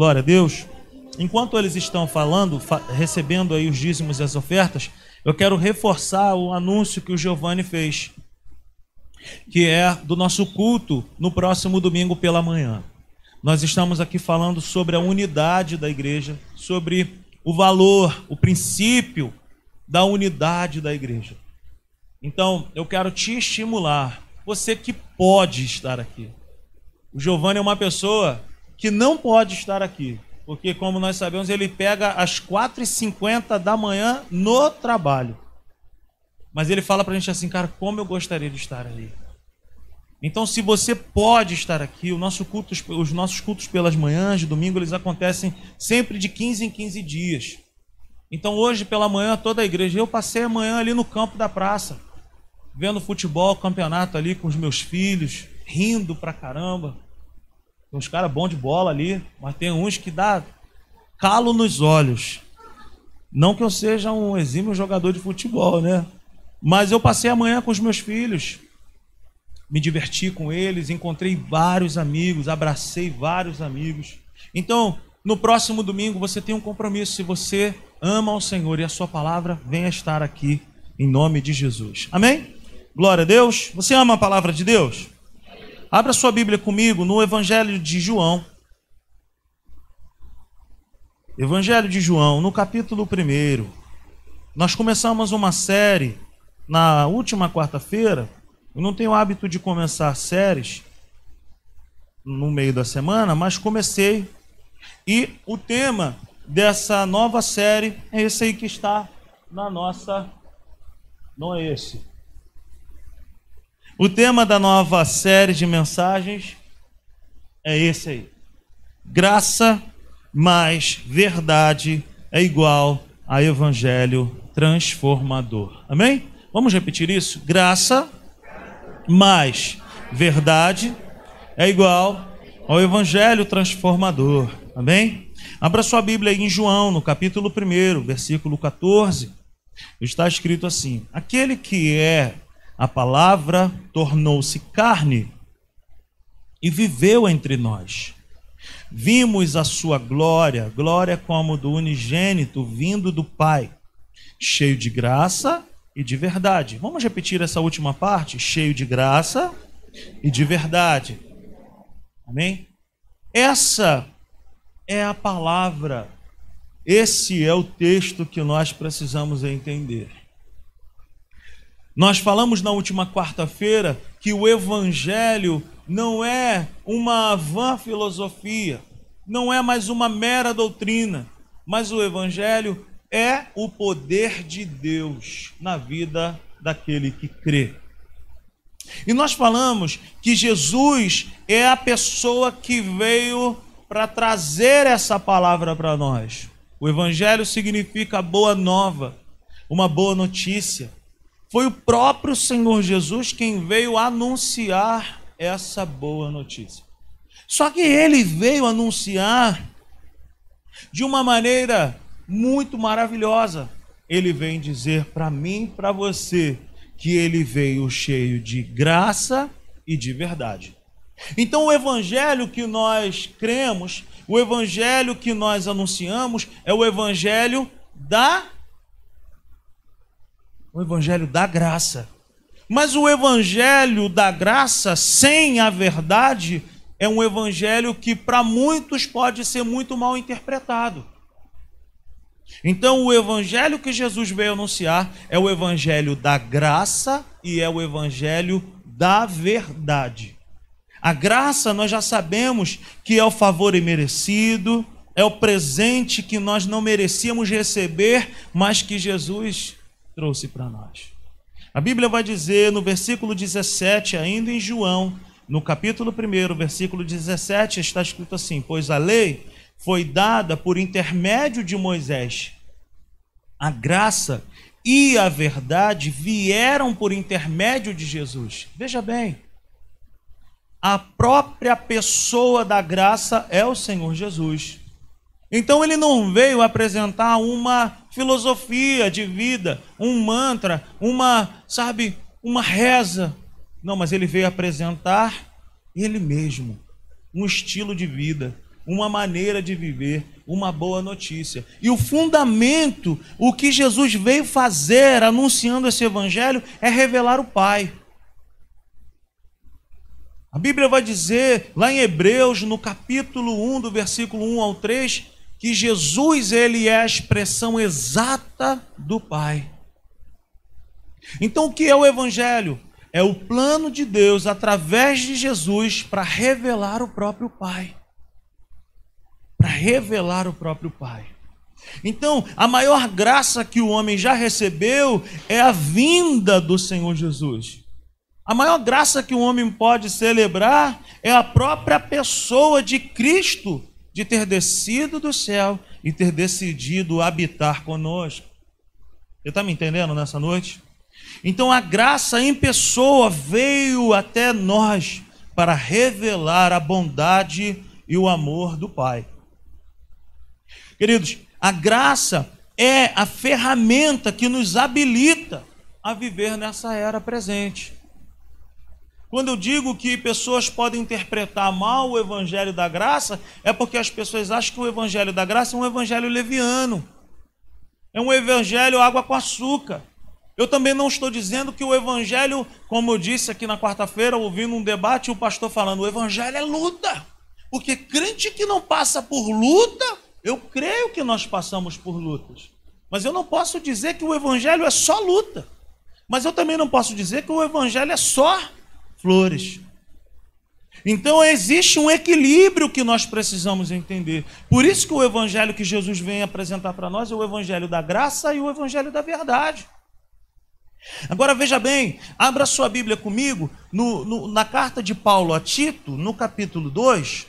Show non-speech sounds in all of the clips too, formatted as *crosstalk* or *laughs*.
Glória a Deus. Enquanto eles estão falando, fa recebendo aí os dízimos e as ofertas, eu quero reforçar o anúncio que o Giovanni fez, que é do nosso culto no próximo domingo pela manhã. Nós estamos aqui falando sobre a unidade da igreja, sobre o valor, o princípio da unidade da igreja. Então, eu quero te estimular, você que pode estar aqui. O Giovanni é uma pessoa que não pode estar aqui, porque, como nós sabemos, ele pega às 4h50 da manhã no trabalho. Mas ele fala para a gente assim, cara, como eu gostaria de estar ali. Então, se você pode estar aqui, nosso culto, os nossos cultos pelas manhãs, de domingo, eles acontecem sempre de 15 em 15 dias. Então, hoje pela manhã, toda a igreja, eu passei a manhã ali no campo da praça, vendo futebol, campeonato ali com os meus filhos, rindo pra caramba. Tem uns caras bons de bola ali, mas tem uns que dá calo nos olhos. Não que eu seja um exímio jogador de futebol, né? Mas eu passei a manhã com os meus filhos, me diverti com eles, encontrei vários amigos, abracei vários amigos. Então, no próximo domingo você tem um compromisso. Se você ama o Senhor e a sua palavra, venha estar aqui em nome de Jesus. Amém? Glória a Deus. Você ama a palavra de Deus? Abra sua Bíblia comigo no Evangelho de João. Evangelho de João, no capítulo 1. Nós começamos uma série na última quarta-feira eu não tenho hábito de começar séries no meio da semana, mas comecei. E o tema dessa nova série é esse aí que está na nossa. Não é esse. O tema da nova série de mensagens é esse aí. Graça mais verdade é igual a evangelho transformador. Amém? Vamos repetir isso? Graça mais verdade é igual ao evangelho transformador. Amém? Abra sua Bíblia em João, no capítulo 1, versículo 14. Está escrito assim: Aquele que é a palavra tornou-se carne e viveu entre nós. Vimos a sua glória, glória como do unigênito vindo do Pai, cheio de graça e de verdade. Vamos repetir essa última parte? Cheio de graça e de verdade. Amém? Essa é a palavra. Esse é o texto que nós precisamos entender. Nós falamos na última quarta-feira que o evangelho não é uma vã filosofia, não é mais uma mera doutrina, mas o evangelho é o poder de Deus na vida daquele que crê. E nós falamos que Jesus é a pessoa que veio para trazer essa palavra para nós. O Evangelho significa boa nova, uma boa notícia. Foi o próprio Senhor Jesus quem veio anunciar essa boa notícia. Só que ele veio anunciar de uma maneira muito maravilhosa. Ele vem dizer para mim, para você, que ele veio cheio de graça e de verdade. Então, o evangelho que nós cremos, o evangelho que nós anunciamos, é o evangelho da o evangelho da graça. Mas o evangelho da graça sem a verdade é um evangelho que para muitos pode ser muito mal interpretado. Então, o evangelho que Jesus veio anunciar é o evangelho da graça e é o evangelho da verdade. A graça nós já sabemos que é o favor imerecido, é o presente que nós não merecíamos receber, mas que Jesus trouxe para nós. A Bíblia vai dizer no versículo 17, ainda em João, no capítulo 1, versículo 17, está escrito assim: Pois a lei foi dada por intermédio de Moisés. A graça e a verdade vieram por intermédio de Jesus. Veja bem, a própria pessoa da graça é o Senhor Jesus. Então ele não veio apresentar uma filosofia de vida, um mantra, uma, sabe, uma reza. Não, mas ele veio apresentar ele mesmo, um estilo de vida, uma maneira de viver, uma boa notícia. E o fundamento, o que Jesus veio fazer anunciando esse evangelho, é revelar o Pai. A Bíblia vai dizer, lá em Hebreus, no capítulo 1, do versículo 1 ao 3, que Jesus ele é a expressão exata do Pai. Então, o que é o Evangelho? É o plano de Deus através de Jesus para revelar o próprio Pai. Para revelar o próprio Pai. Então, a maior graça que o homem já recebeu é a vinda do Senhor Jesus. A maior graça que o homem pode celebrar é a própria pessoa de Cristo, de ter descido do céu e ter decidido habitar conosco. Você está me entendendo nessa noite? Então a graça em pessoa veio até nós para revelar a bondade e o amor do Pai. Queridos, a graça é a ferramenta que nos habilita a viver nessa era presente. Quando eu digo que pessoas podem interpretar mal o evangelho da graça, é porque as pessoas acham que o evangelho da graça é um evangelho leviano. É um evangelho água com açúcar. Eu também não estou dizendo que o evangelho, como eu disse aqui na quarta-feira, ouvindo um debate, o pastor falando, o evangelho é luta. Porque crente que não passa por luta, eu creio que nós passamos por lutas. Mas eu não posso dizer que o evangelho é só luta. Mas eu também não posso dizer que o evangelho é só flores. Então existe um equilíbrio que nós precisamos entender. Por isso que o evangelho que Jesus vem apresentar para nós é o evangelho da graça e o evangelho da verdade. Agora veja bem, abra sua Bíblia comigo no, no, na carta de Paulo a Tito, no capítulo 2.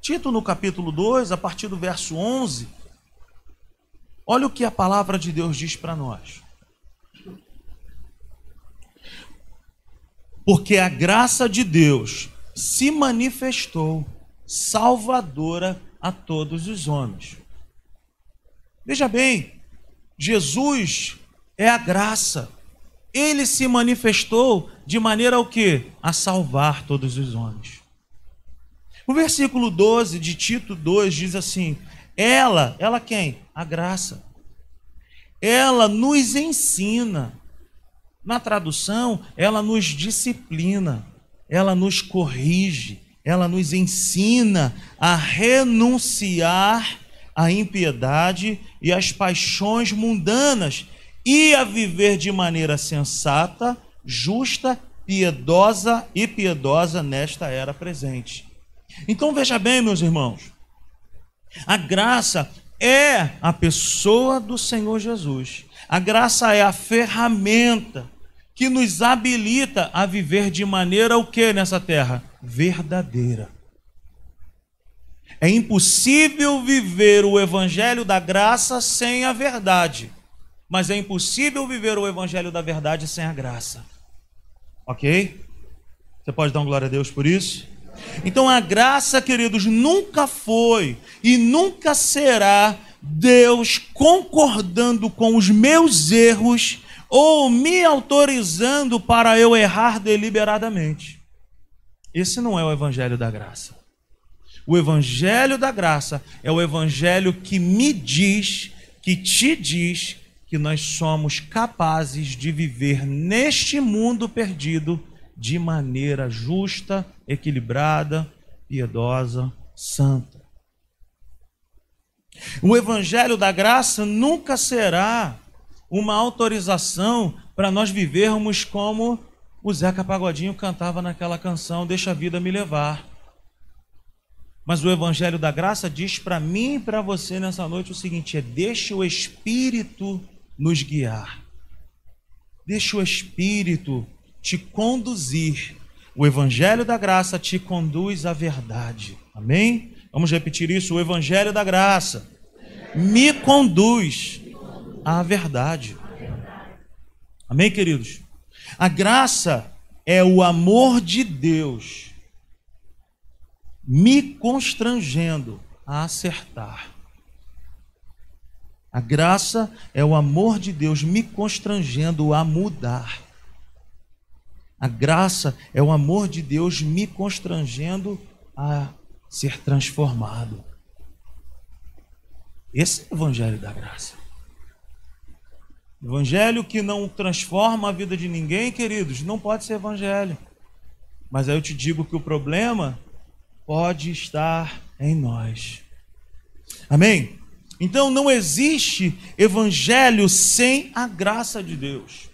Tito, no capítulo 2, a partir do verso 11. Olha o que a palavra de Deus diz para nós. Porque a graça de Deus se manifestou salvadora a todos os homens. Veja bem, Jesus é a graça. Ele se manifestou de maneira o que? A salvar todos os homens. O versículo 12 de Tito 2 diz assim: Ela, ela quem? A graça. Ela nos ensina na tradução, ela nos disciplina, ela nos corrige, ela nos ensina a renunciar à impiedade e às paixões mundanas e a viver de maneira sensata, justa, piedosa e piedosa nesta era presente. Então veja bem, meus irmãos, a graça é a pessoa do Senhor Jesus. A graça é a ferramenta que nos habilita a viver de maneira o que nessa terra? Verdadeira. É impossível viver o evangelho da graça sem a verdade, mas é impossível viver o evangelho da verdade sem a graça. OK? Você pode dar uma glória a Deus por isso? Então a graça, queridos, nunca foi e nunca será Deus concordando com os meus erros ou me autorizando para eu errar deliberadamente. Esse não é o evangelho da graça. O evangelho da graça é o evangelho que me diz, que te diz que nós somos capazes de viver neste mundo perdido de maneira justa, equilibrada, piedosa, santa. O evangelho da graça nunca será uma autorização para nós vivermos como o Zeca Pagodinho cantava naquela canção Deixa a vida me levar. Mas o evangelho da graça diz para mim e para você nessa noite o seguinte: é deixa o Espírito nos guiar. Deixa o Espírito te conduzir. O evangelho da graça te conduz à verdade. Amém? Vamos repetir isso. O evangelho da graça me conduz à verdade. Amém, queridos? A graça é o amor de Deus me constrangendo a acertar. A graça é o amor de Deus me constrangendo a mudar. A graça é o amor de Deus me constrangendo a ser transformado. Esse é o evangelho da graça. Evangelho que não transforma a vida de ninguém, queridos, não pode ser evangelho. Mas aí eu te digo que o problema pode estar em nós. Amém? Então não existe evangelho sem a graça de Deus.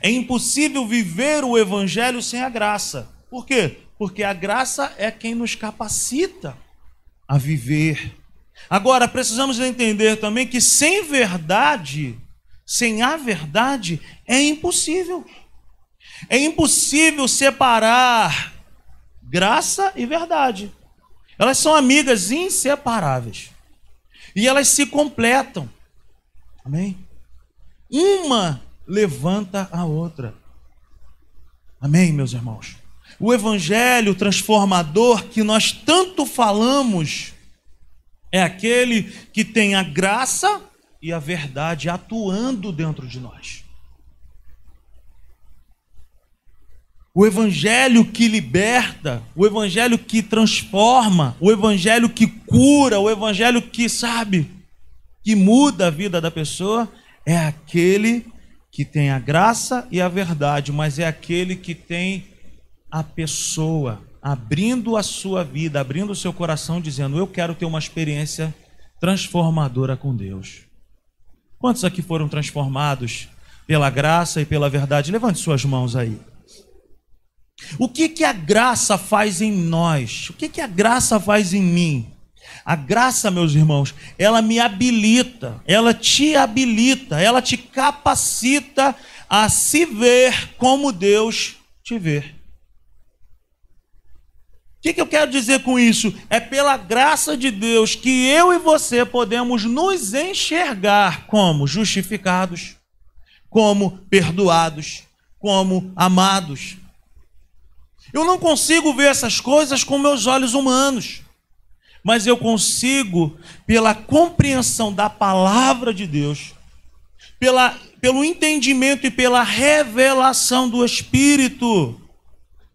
É impossível viver o evangelho sem a graça. Por quê? Porque a graça é quem nos capacita a viver. Agora, precisamos entender também que sem verdade, sem a verdade, é impossível. É impossível separar graça e verdade. Elas são amigas inseparáveis. E elas se completam. Amém? Uma levanta a outra. Amém, meus irmãos? O evangelho transformador que nós tanto falamos é aquele que tem a graça e a verdade atuando dentro de nós. O evangelho que liberta, o evangelho que transforma, o evangelho que cura, o evangelho que sabe, que muda a vida da pessoa, é aquele que tem a graça e a verdade, mas é aquele que tem a pessoa abrindo a sua vida, abrindo o seu coração, dizendo: Eu quero ter uma experiência transformadora com Deus. Quantos aqui foram transformados pela graça e pela verdade? Levante suas mãos aí. O que, que a graça faz em nós? O que, que a graça faz em mim? A graça, meus irmãos, ela me habilita, ela te habilita, ela te capacita a se ver como Deus te vê. O que, que eu quero dizer com isso? É pela graça de Deus que eu e você podemos nos enxergar como justificados, como perdoados, como amados. Eu não consigo ver essas coisas com meus olhos humanos, mas eu consigo, pela compreensão da palavra de Deus, pela, pelo entendimento e pela revelação do Espírito,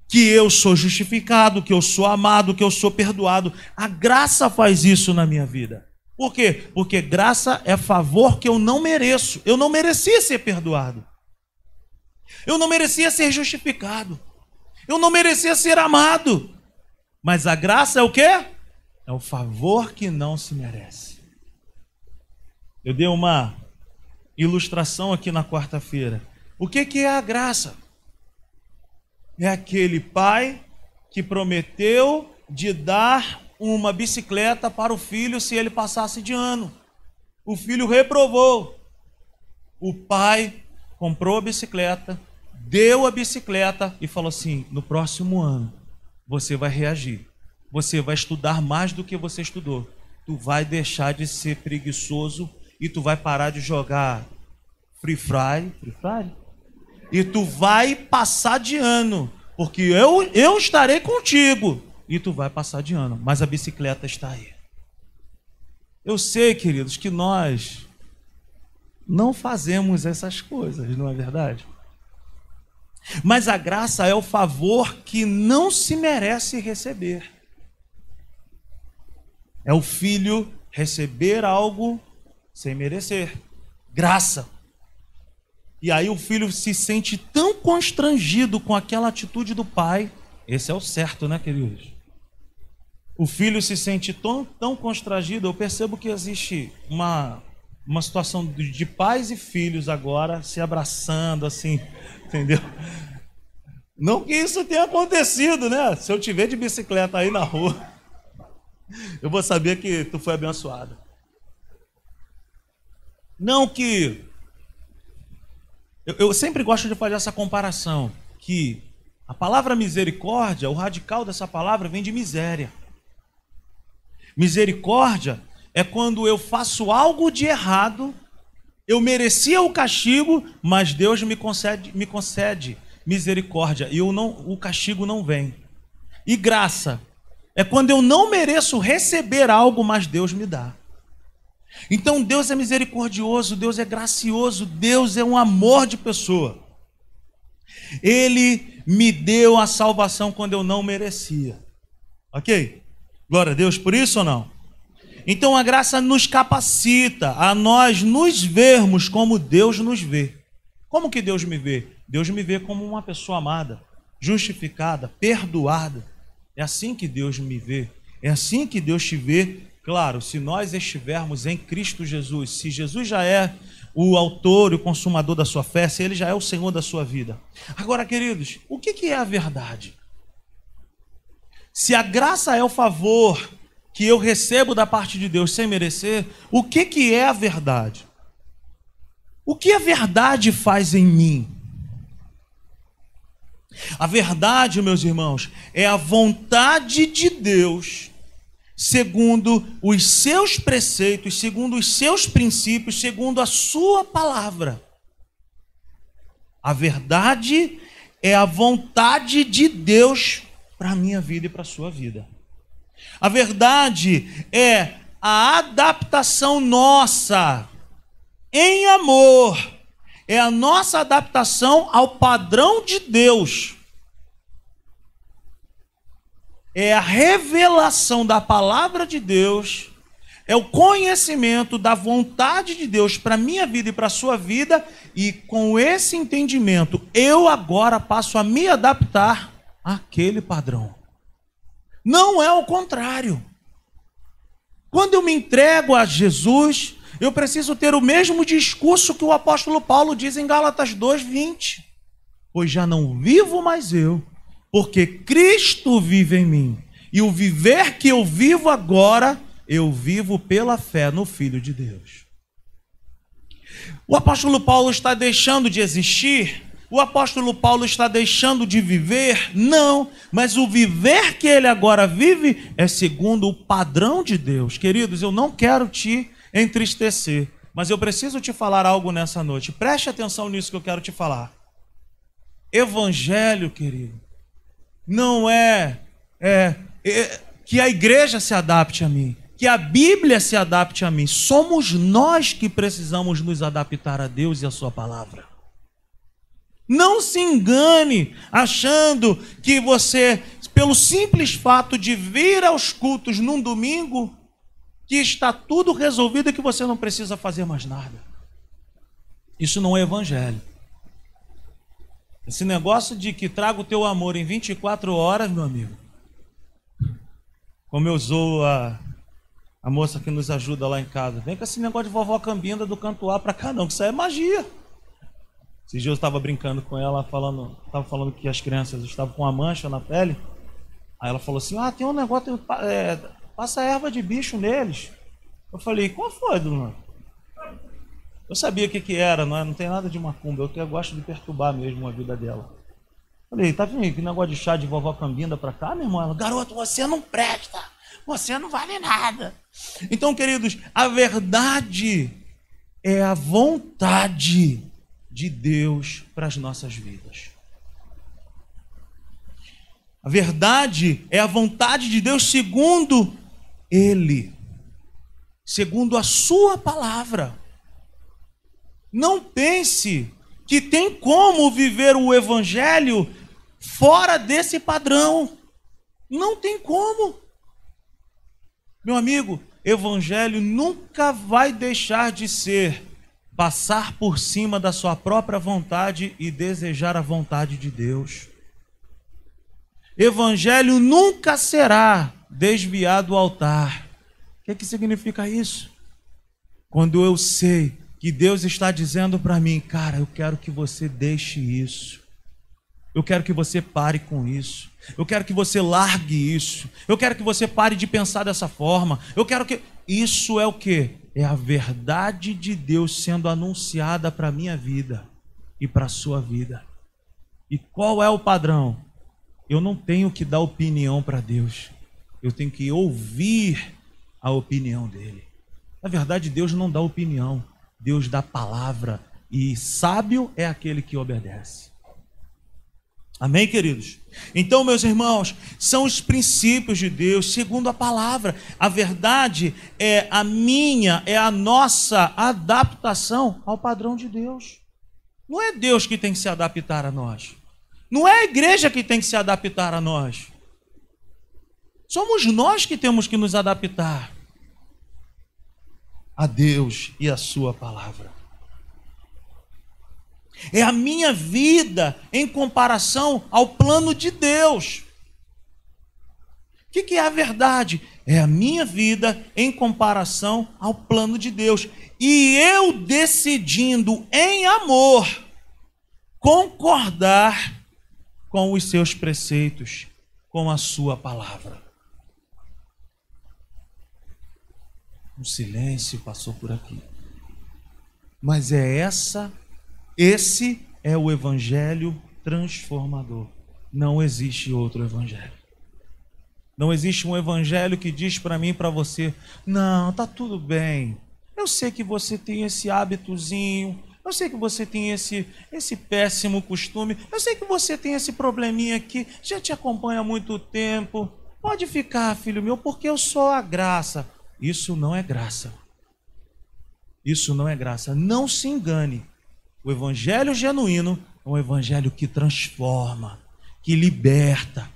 que eu sou justificado, que eu sou amado, que eu sou perdoado. A graça faz isso na minha vida. Por quê? Porque graça é favor que eu não mereço. Eu não merecia ser perdoado. Eu não merecia ser justificado. Eu não merecia ser amado. Mas a graça é o quê? É o favor que não se merece. Eu dei uma ilustração aqui na quarta-feira. O que, que é a graça? É aquele pai que prometeu de dar uma bicicleta para o filho se ele passasse de ano. O filho reprovou. O pai comprou a bicicleta, deu a bicicleta e falou assim: no próximo ano você vai reagir. Você vai estudar mais do que você estudou. Tu vai deixar de ser preguiçoso e tu vai parar de jogar Free Fire, Free Fire? E tu vai passar de ano, porque eu, eu estarei contigo. E tu vai passar de ano, mas a bicicleta está aí. Eu sei, queridos, que nós não fazemos essas coisas, não é verdade? Mas a graça é o favor que não se merece receber. É o filho receber algo sem merecer. Graça. E aí o filho se sente tão constrangido com aquela atitude do pai. Esse é o certo, né, queridos? O filho se sente tão, tão constrangido. Eu percebo que existe uma, uma situação de, de pais e filhos agora se abraçando, assim, *laughs* Entendeu? Não que isso tenha acontecido, né? Se eu te ver de bicicleta aí na rua, *laughs* eu vou saber que tu foi abençoado. Não que. Eu, eu sempre gosto de fazer essa comparação, que a palavra misericórdia, o radical dessa palavra vem de miséria. Misericórdia é quando eu faço algo de errado eu merecia o castigo, mas Deus me concede, me concede misericórdia e eu não, o castigo não vem. E graça é quando eu não mereço receber algo, mas Deus me dá. Então Deus é misericordioso, Deus é gracioso, Deus é um amor de pessoa. Ele me deu a salvação quando eu não merecia. Ok? Glória a Deus por isso ou não? Então a graça nos capacita a nós nos vermos como Deus nos vê. Como que Deus me vê? Deus me vê como uma pessoa amada, justificada, perdoada. É assim que Deus me vê. É assim que Deus te vê. Claro, se nós estivermos em Cristo Jesus, se Jesus já é o autor e o consumador da sua fé, se ele já é o Senhor da sua vida. Agora, queridos, o que é a verdade? Se a graça é o favor que eu recebo da parte de Deus sem merecer, o que, que é a verdade? O que a verdade faz em mim? A verdade, meus irmãos, é a vontade de Deus, segundo os seus preceitos, segundo os seus princípios, segundo a sua palavra. A verdade é a vontade de Deus para a minha vida e para a sua vida. A verdade é a adaptação nossa em amor. É a nossa adaptação ao padrão de Deus. É a revelação da palavra de Deus, é o conhecimento da vontade de Deus para a minha vida e para a sua vida, e com esse entendimento, eu agora passo a me adaptar àquele padrão. Não é o contrário. Quando eu me entrego a Jesus, eu preciso ter o mesmo discurso que o apóstolo Paulo diz em Gálatas 2:20. Pois já não vivo mais eu, porque Cristo vive em mim. E o viver que eu vivo agora, eu vivo pela fé no Filho de Deus. O apóstolo Paulo está deixando de existir o apóstolo Paulo está deixando de viver? Não, mas o viver que ele agora vive é segundo o padrão de Deus. Queridos, eu não quero te entristecer, mas eu preciso te falar algo nessa noite. Preste atenção nisso que eu quero te falar. Evangelho, querido, não é, é, é que a igreja se adapte a mim, que a Bíblia se adapte a mim. Somos nós que precisamos nos adaptar a Deus e a Sua palavra. Não se engane achando que você, pelo simples fato de vir aos cultos num domingo, que está tudo resolvido e que você não precisa fazer mais nada. Isso não é evangelho. Esse negócio de que traga o teu amor em 24 horas, meu amigo. Como eu usou a, a moça que nos ajuda lá em casa. Vem com esse negócio de vovó Cambinda do canto A para cá, não, que isso é magia. Esses dias eu estava brincando com ela, falando, estava falando que as crianças estavam com uma mancha na pele. Aí ela falou assim: Ah, tem um negócio, é, passa erva de bicho neles. Eu falei: Qual foi, dona? Eu sabia o que, que era, não, é, não tem nada de macumba, eu, gosto de perturbar mesmo a vida dela. Falei: Tá vendo que negócio de chá de vovó Cambinda pra cá, meu irmão? Ela, Garoto, você não presta, você não vale nada. Então, queridos, a verdade é a vontade de Deus para as nossas vidas. A verdade é a vontade de Deus segundo Ele, segundo a Sua palavra. Não pense que tem como viver o Evangelho fora desse padrão. Não tem como. Meu amigo, Evangelho nunca vai deixar de ser passar por cima da sua própria vontade e desejar a vontade de Deus. Evangelho nunca será desviado do altar. O que, é que significa isso? Quando eu sei que Deus está dizendo para mim, cara, eu quero que você deixe isso. Eu quero que você pare com isso. Eu quero que você largue isso. Eu quero que você pare de pensar dessa forma. Eu quero que. Isso é o que? É a verdade de Deus sendo anunciada para minha vida e para sua vida. E qual é o padrão? Eu não tenho que dar opinião para Deus. Eu tenho que ouvir a opinião dele. Na verdade, Deus não dá opinião. Deus dá palavra. E sábio é aquele que obedece. Amém, queridos? Então, meus irmãos, são os princípios de Deus, segundo a palavra. A verdade é a minha, é a nossa adaptação ao padrão de Deus. Não é Deus que tem que se adaptar a nós. Não é a igreja que tem que se adaptar a nós. Somos nós que temos que nos adaptar a Deus e a Sua palavra. É a minha vida em comparação ao plano de Deus. O que, que é a verdade? É a minha vida em comparação ao plano de Deus. E eu decidindo em amor concordar com os seus preceitos, com a sua palavra. Um silêncio passou por aqui. Mas é essa, esse é o evangelho transformador. Não existe outro evangelho. Não existe um evangelho que diz para mim para você: "Não, tá tudo bem. Eu sei que você tem esse hábitozinho, eu sei que você tem esse, esse péssimo costume. Eu sei que você tem esse probleminha aqui. Já te acompanha há muito tempo. Pode ficar, filho meu, porque eu sou a graça. Isso não é graça. Isso não é graça. Não se engane. O evangelho genuíno é um evangelho que transforma, que liberta,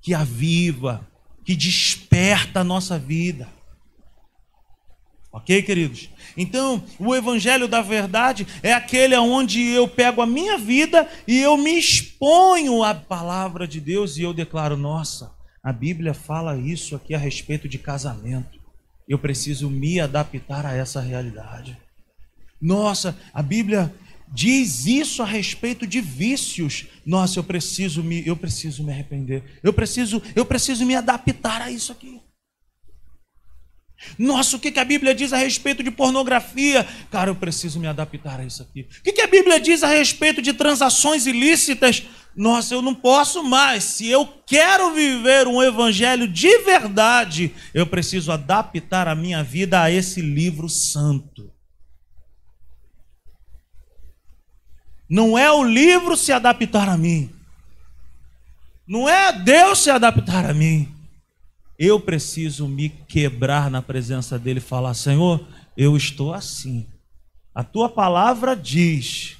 que aviva, que desperta a nossa vida. Ok, queridos? Então, o evangelho da verdade é aquele onde eu pego a minha vida e eu me exponho à palavra de Deus e eu declaro: nossa, a Bíblia fala isso aqui a respeito de casamento eu preciso me adaptar a essa realidade. Nossa, a Bíblia diz isso a respeito de vícios. Nossa, eu preciso me, eu preciso me arrepender. Eu preciso, eu preciso me adaptar a isso aqui. Nossa, o que, que a Bíblia diz a respeito de pornografia? Cara, eu preciso me adaptar a isso aqui. O que, que a Bíblia diz a respeito de transações ilícitas? Nossa, eu não posso mais. Se eu quero viver um evangelho de verdade, eu preciso adaptar a minha vida a esse livro santo. Não é o livro se adaptar a mim. Não é Deus se adaptar a mim. Eu preciso me quebrar na presença dele e falar: Senhor, eu estou assim. A tua palavra diz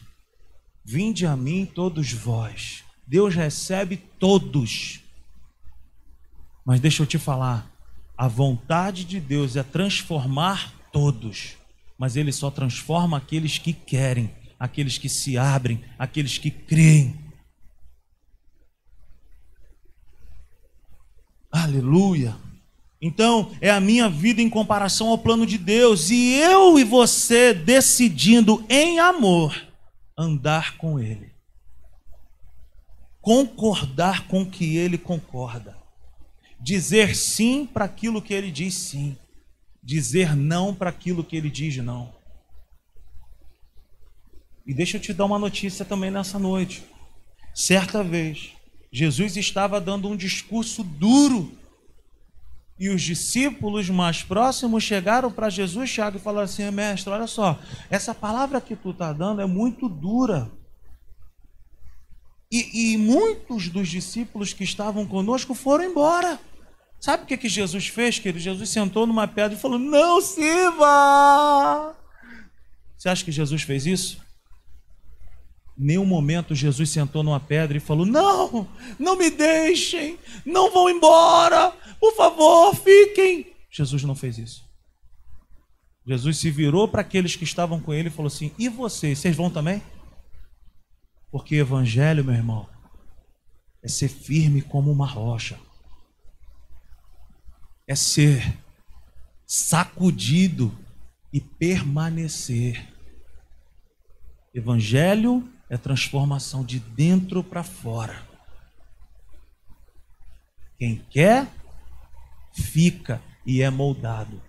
Vinde a mim todos vós. Deus recebe todos. Mas deixa eu te falar, a vontade de Deus é transformar todos, mas ele só transforma aqueles que querem, aqueles que se abrem, aqueles que creem. Aleluia. Então, é a minha vida em comparação ao plano de Deus, e eu e você decidindo em amor andar com Ele, concordar com o que Ele concorda, dizer sim para aquilo que Ele diz sim, dizer não para aquilo que Ele diz não. E deixa eu te dar uma notícia também nessa noite. Certa vez, Jesus estava dando um discurso duro e os discípulos mais próximos chegaram para Jesus, Tiago, e falaram assim: Mestre, olha só, essa palavra que tu está dando é muito dura. E, e, muitos dos discípulos que estavam conosco foram embora. Sabe o que, que Jesus fez, querido? Jesus sentou numa pedra e falou: Não sirva! Você acha que Jesus fez isso? Nenhum momento Jesus sentou numa pedra e falou: Não, não me deixem, não vão embora, por favor, fiquem. Jesus não fez isso. Jesus se virou para aqueles que estavam com ele e falou assim: E vocês, vocês vão também? Porque evangelho, meu irmão, é ser firme como uma rocha, é ser sacudido e permanecer. Evangelho é transformação de dentro para fora. Quem quer fica e é moldado.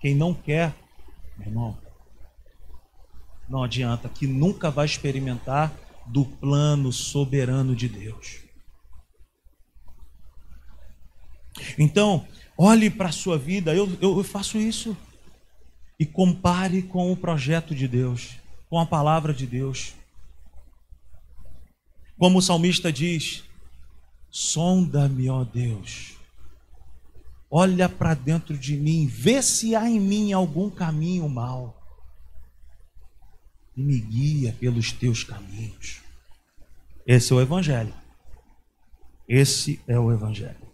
Quem não quer, meu irmão, não adianta, que nunca vai experimentar do plano soberano de Deus. Então, olhe para a sua vida, eu, eu, eu faço isso, e compare com o projeto de Deus, com a palavra de Deus. Como o salmista diz: sonda-me, ó Deus olha para dentro de mim, vê se há em mim algum caminho mal e me guia pelos teus caminhos. Esse é o Evangelho. Esse é o Evangelho.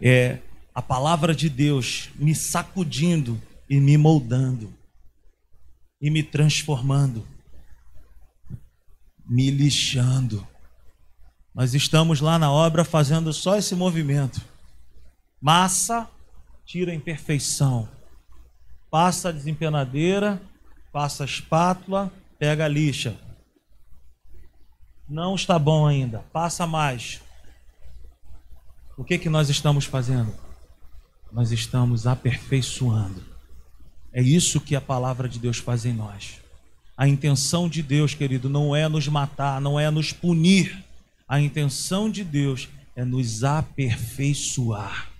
É a palavra de Deus me sacudindo e me moldando, e me transformando, me lixando. Nós estamos lá na obra fazendo só esse movimento. Massa, tira a imperfeição. Passa a desempenadeira, passa a espátula, pega a lixa. Não está bom ainda, passa mais. O que que nós estamos fazendo? Nós estamos aperfeiçoando. É isso que a palavra de Deus faz em nós. A intenção de Deus, querido, não é nos matar, não é nos punir. A intenção de Deus é nos aperfeiçoar.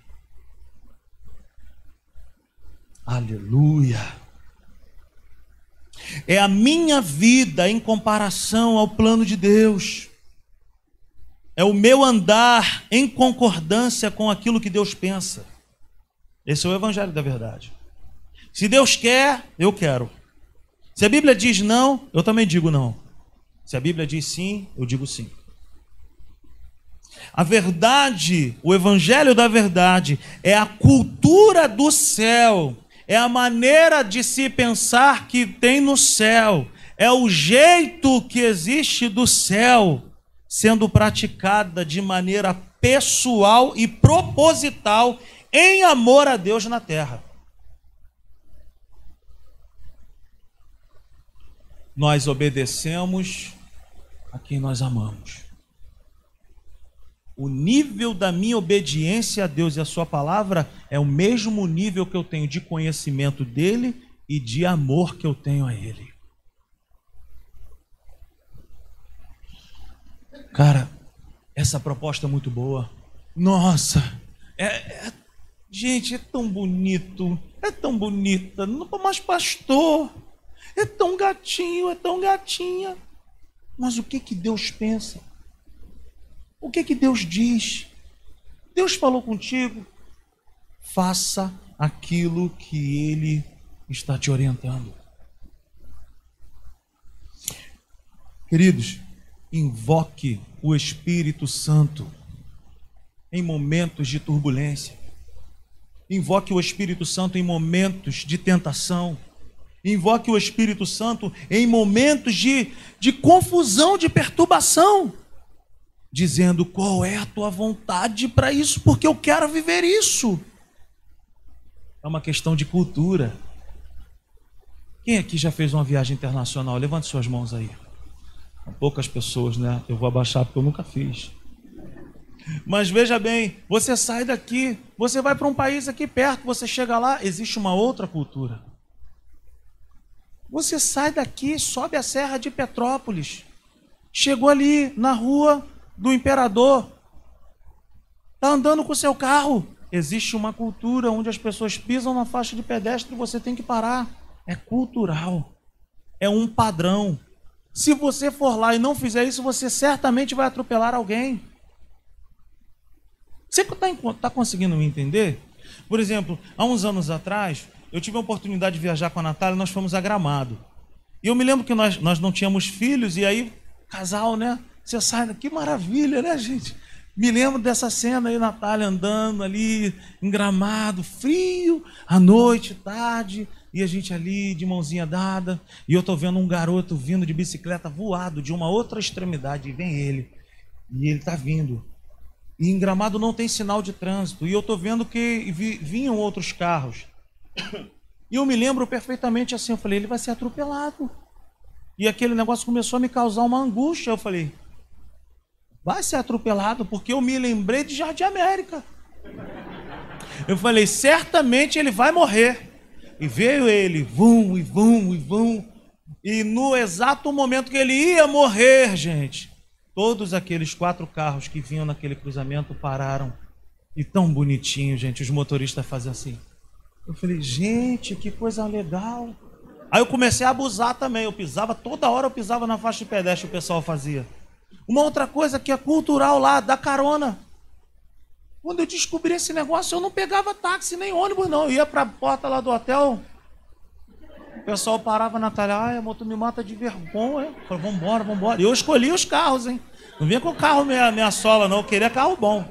Aleluia. É a minha vida em comparação ao plano de Deus. É o meu andar em concordância com aquilo que Deus pensa. Esse é o evangelho da verdade. Se Deus quer, eu quero. Se a Bíblia diz não, eu também digo não. Se a Bíblia diz sim, eu digo sim. A verdade, o evangelho da verdade, é a cultura do céu é a maneira de se pensar que tem no céu, é o jeito que existe do céu sendo praticada de maneira pessoal e proposital em amor a Deus na terra. Nós obedecemos a quem nós amamos o nível da minha obediência a Deus e a Sua palavra é o mesmo nível que eu tenho de conhecimento dele e de amor que eu tenho a Ele. Cara, essa proposta é muito boa. Nossa, é, é, gente, é tão bonito, é tão bonita. Mas, pastor, é tão gatinho, é tão gatinha. Mas o que, que Deus pensa? O que que Deus diz? Deus falou contigo? Faça aquilo que Ele está te orientando. Queridos, invoque o Espírito Santo em momentos de turbulência. Invoque o Espírito Santo em momentos de tentação. Invoque o Espírito Santo em momentos de, de confusão, de perturbação dizendo qual é a tua vontade para isso, porque eu quero viver isso. É uma questão de cultura. Quem aqui já fez uma viagem internacional? Levante suas mãos aí. poucas pessoas, né? Eu vou abaixar porque eu nunca fiz. Mas veja bem, você sai daqui, você vai para um país aqui perto, você chega lá, existe uma outra cultura. Você sai daqui, sobe a serra de Petrópolis, chegou ali na rua, do imperador. Está andando com seu carro. Existe uma cultura onde as pessoas pisam na faixa de pedestre e você tem que parar. É cultural. É um padrão. Se você for lá e não fizer isso, você certamente vai atropelar alguém. Você está tá conseguindo me entender? Por exemplo, há uns anos atrás, eu tive a oportunidade de viajar com a Natália, nós fomos a Gramado. E eu me lembro que nós, nós não tínhamos filhos, e aí, casal, né? Você sai, que maravilha, né, gente? Me lembro dessa cena aí, Natália andando ali, em gramado, frio, à noite, tarde, e a gente ali de mãozinha dada, e eu estou vendo um garoto vindo de bicicleta voado de uma outra extremidade, e vem ele, e ele está vindo. E em gramado não tem sinal de trânsito, e eu estou vendo que vinham outros carros. E eu me lembro perfeitamente assim, eu falei, ele vai ser atropelado. E aquele negócio começou a me causar uma angústia, eu falei, vai ser atropelado, porque eu me lembrei de Jardim América. Eu falei, certamente ele vai morrer. E veio ele, vum, e vum, e vum. E no exato momento que ele ia morrer, gente, todos aqueles quatro carros que vinham naquele cruzamento pararam. E tão bonitinho, gente, os motoristas fazem assim. Eu falei, gente, que coisa legal. Aí eu comecei a abusar também. Eu pisava, toda hora eu pisava na faixa de pedestre, o pessoal fazia. Uma outra coisa que é cultural lá, da carona. Quando eu descobri esse negócio, eu não pegava táxi nem ônibus, não. Eu ia para a porta lá do hotel. O pessoal parava na talha, ai, amor, tu me mata de vergonha. Eu falei, vambora, vambora. E eu escolhi os carros, hein? Não vinha com carro meia, meia sola, não. Eu queria carro bom.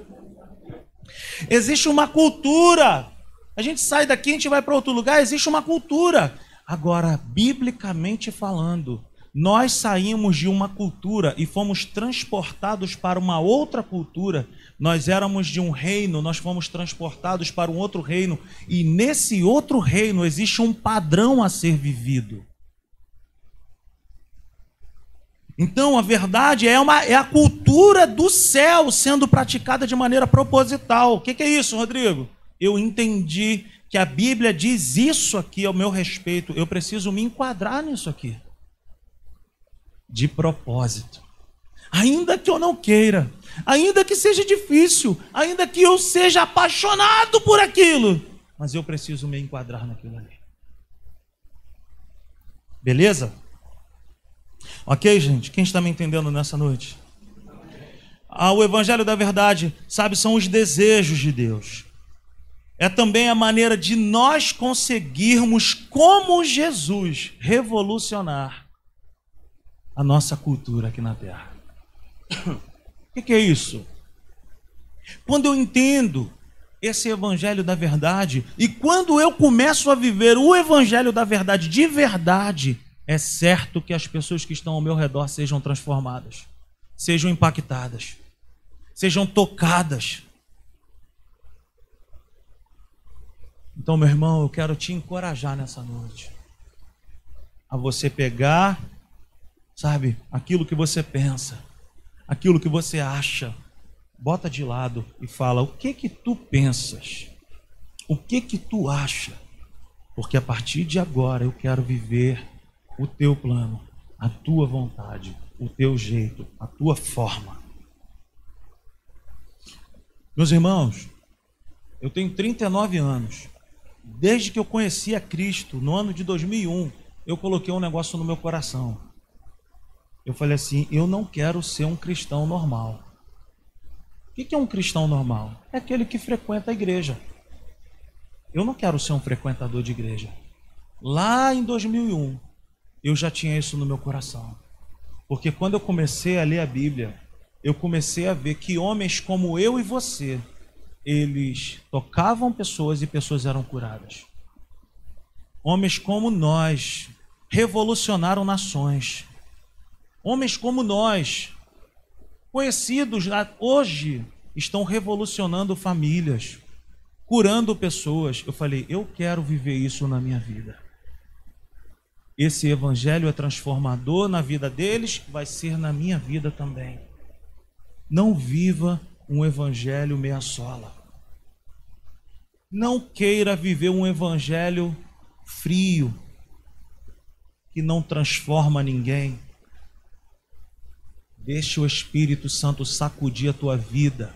Existe uma cultura. A gente sai daqui, a gente vai para outro lugar, existe uma cultura. Agora, biblicamente falando, nós saímos de uma cultura e fomos transportados para uma outra cultura. Nós éramos de um reino, nós fomos transportados para um outro reino. E nesse outro reino existe um padrão a ser vivido. Então, a verdade é, uma, é a cultura do céu sendo praticada de maneira proposital. O que, que é isso, Rodrigo? Eu entendi que a Bíblia diz isso aqui ao meu respeito. Eu preciso me enquadrar nisso aqui de propósito. Ainda que eu não queira, ainda que seja difícil, ainda que eu seja apaixonado por aquilo, mas eu preciso me enquadrar naquilo ali. Beleza? Ok, gente? Quem está me entendendo nessa noite? Ah, o Evangelho da Verdade, sabe, são os desejos de Deus. É também a maneira de nós conseguirmos, como Jesus, revolucionar a nossa cultura aqui na Terra. *coughs* O que, é isso? Quando eu entendo esse evangelho da verdade e quando eu começo a viver o evangelho da verdade de verdade, é certo que as pessoas que estão ao meu redor sejam transformadas, sejam impactadas, sejam tocadas. Então, meu irmão, eu quero te encorajar nessa noite a você pegar Sabe? Aquilo que você pensa, aquilo que você acha, bota de lado e fala: "O que que tu pensas? O que que tu acha?" Porque a partir de agora eu quero viver o teu plano, a tua vontade, o teu jeito, a tua forma. Meus irmãos, eu tenho 39 anos. Desde que eu conheci a Cristo, no ano de 2001, eu coloquei um negócio no meu coração eu falei assim: eu não quero ser um cristão normal. O que é um cristão normal? É aquele que frequenta a igreja. Eu não quero ser um frequentador de igreja. Lá em 2001, eu já tinha isso no meu coração. Porque quando eu comecei a ler a Bíblia, eu comecei a ver que homens como eu e você, eles tocavam pessoas e pessoas eram curadas. Homens como nós revolucionaram nações. Homens como nós, conhecidos hoje, estão revolucionando famílias, curando pessoas. Eu falei, eu quero viver isso na minha vida. Esse evangelho é transformador na vida deles, vai ser na minha vida também. Não viva um evangelho meia sola. Não queira viver um evangelho frio, que não transforma ninguém Deixa o Espírito Santo sacudir a tua vida.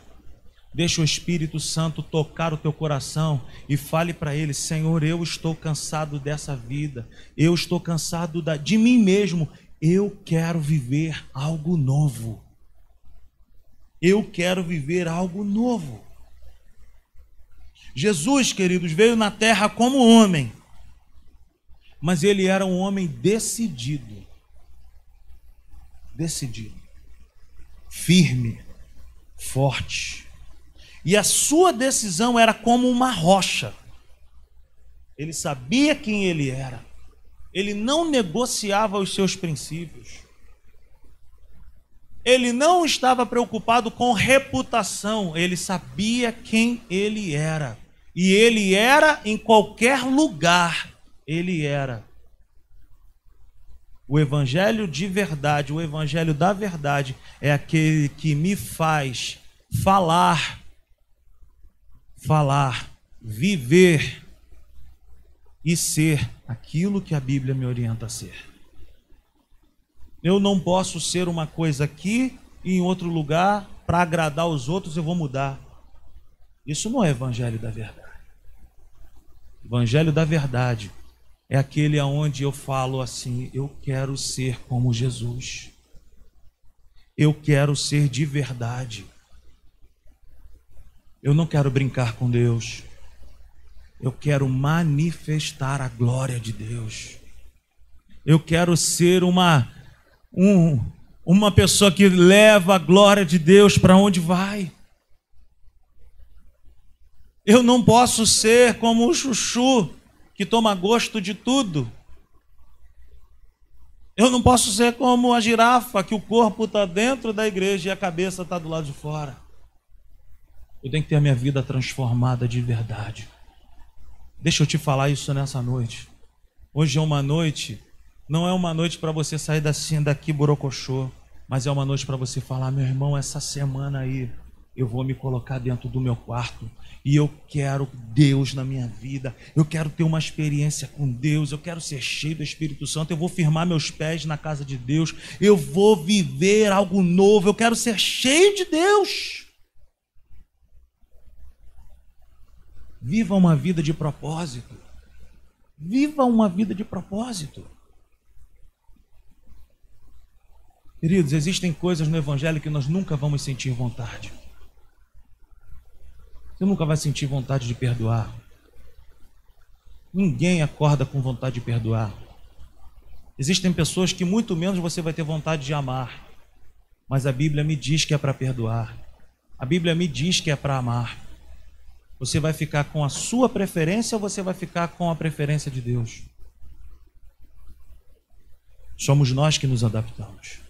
Deixa o Espírito Santo tocar o teu coração e fale para ele: Senhor, eu estou cansado dessa vida. Eu estou cansado de mim mesmo. Eu quero viver algo novo. Eu quero viver algo novo. Jesus, queridos, veio na terra como homem, mas ele era um homem decidido. Decidido firme, forte. E a sua decisão era como uma rocha. Ele sabia quem ele era. Ele não negociava os seus princípios. Ele não estava preocupado com reputação, ele sabia quem ele era. E ele era em qualquer lugar, ele era. O evangelho de verdade, o evangelho da verdade, é aquele que me faz falar, falar, viver e ser aquilo que a Bíblia me orienta a ser. Eu não posso ser uma coisa aqui e em outro lugar para agradar os outros eu vou mudar. Isso não é evangelho da verdade. Evangelho da verdade é aquele aonde eu falo assim: eu quero ser como Jesus. Eu quero ser de verdade. Eu não quero brincar com Deus. Eu quero manifestar a glória de Deus. Eu quero ser uma um, uma pessoa que leva a glória de Deus para onde vai. Eu não posso ser como o chuchu que toma gosto de tudo. Eu não posso ser como a girafa que o corpo está dentro da igreja e a cabeça está do lado de fora. Eu tenho que ter a minha vida transformada de verdade. Deixa eu te falar isso nessa noite. Hoje é uma noite, não é uma noite para você sair assim daqui borocochô, mas é uma noite para você falar, meu irmão, essa semana aí eu vou me colocar dentro do meu quarto e eu quero Deus na minha vida. Eu quero ter uma experiência com Deus. Eu quero ser cheio do Espírito Santo. Eu vou firmar meus pés na casa de Deus. Eu vou viver algo novo. Eu quero ser cheio de Deus. Viva uma vida de propósito. Viva uma vida de propósito. Queridos, existem coisas no Evangelho que nós nunca vamos sentir vontade. Você nunca vai sentir vontade de perdoar. Ninguém acorda com vontade de perdoar. Existem pessoas que muito menos você vai ter vontade de amar. Mas a Bíblia me diz que é para perdoar. A Bíblia me diz que é para amar. Você vai ficar com a sua preferência ou você vai ficar com a preferência de Deus? Somos nós que nos adaptamos.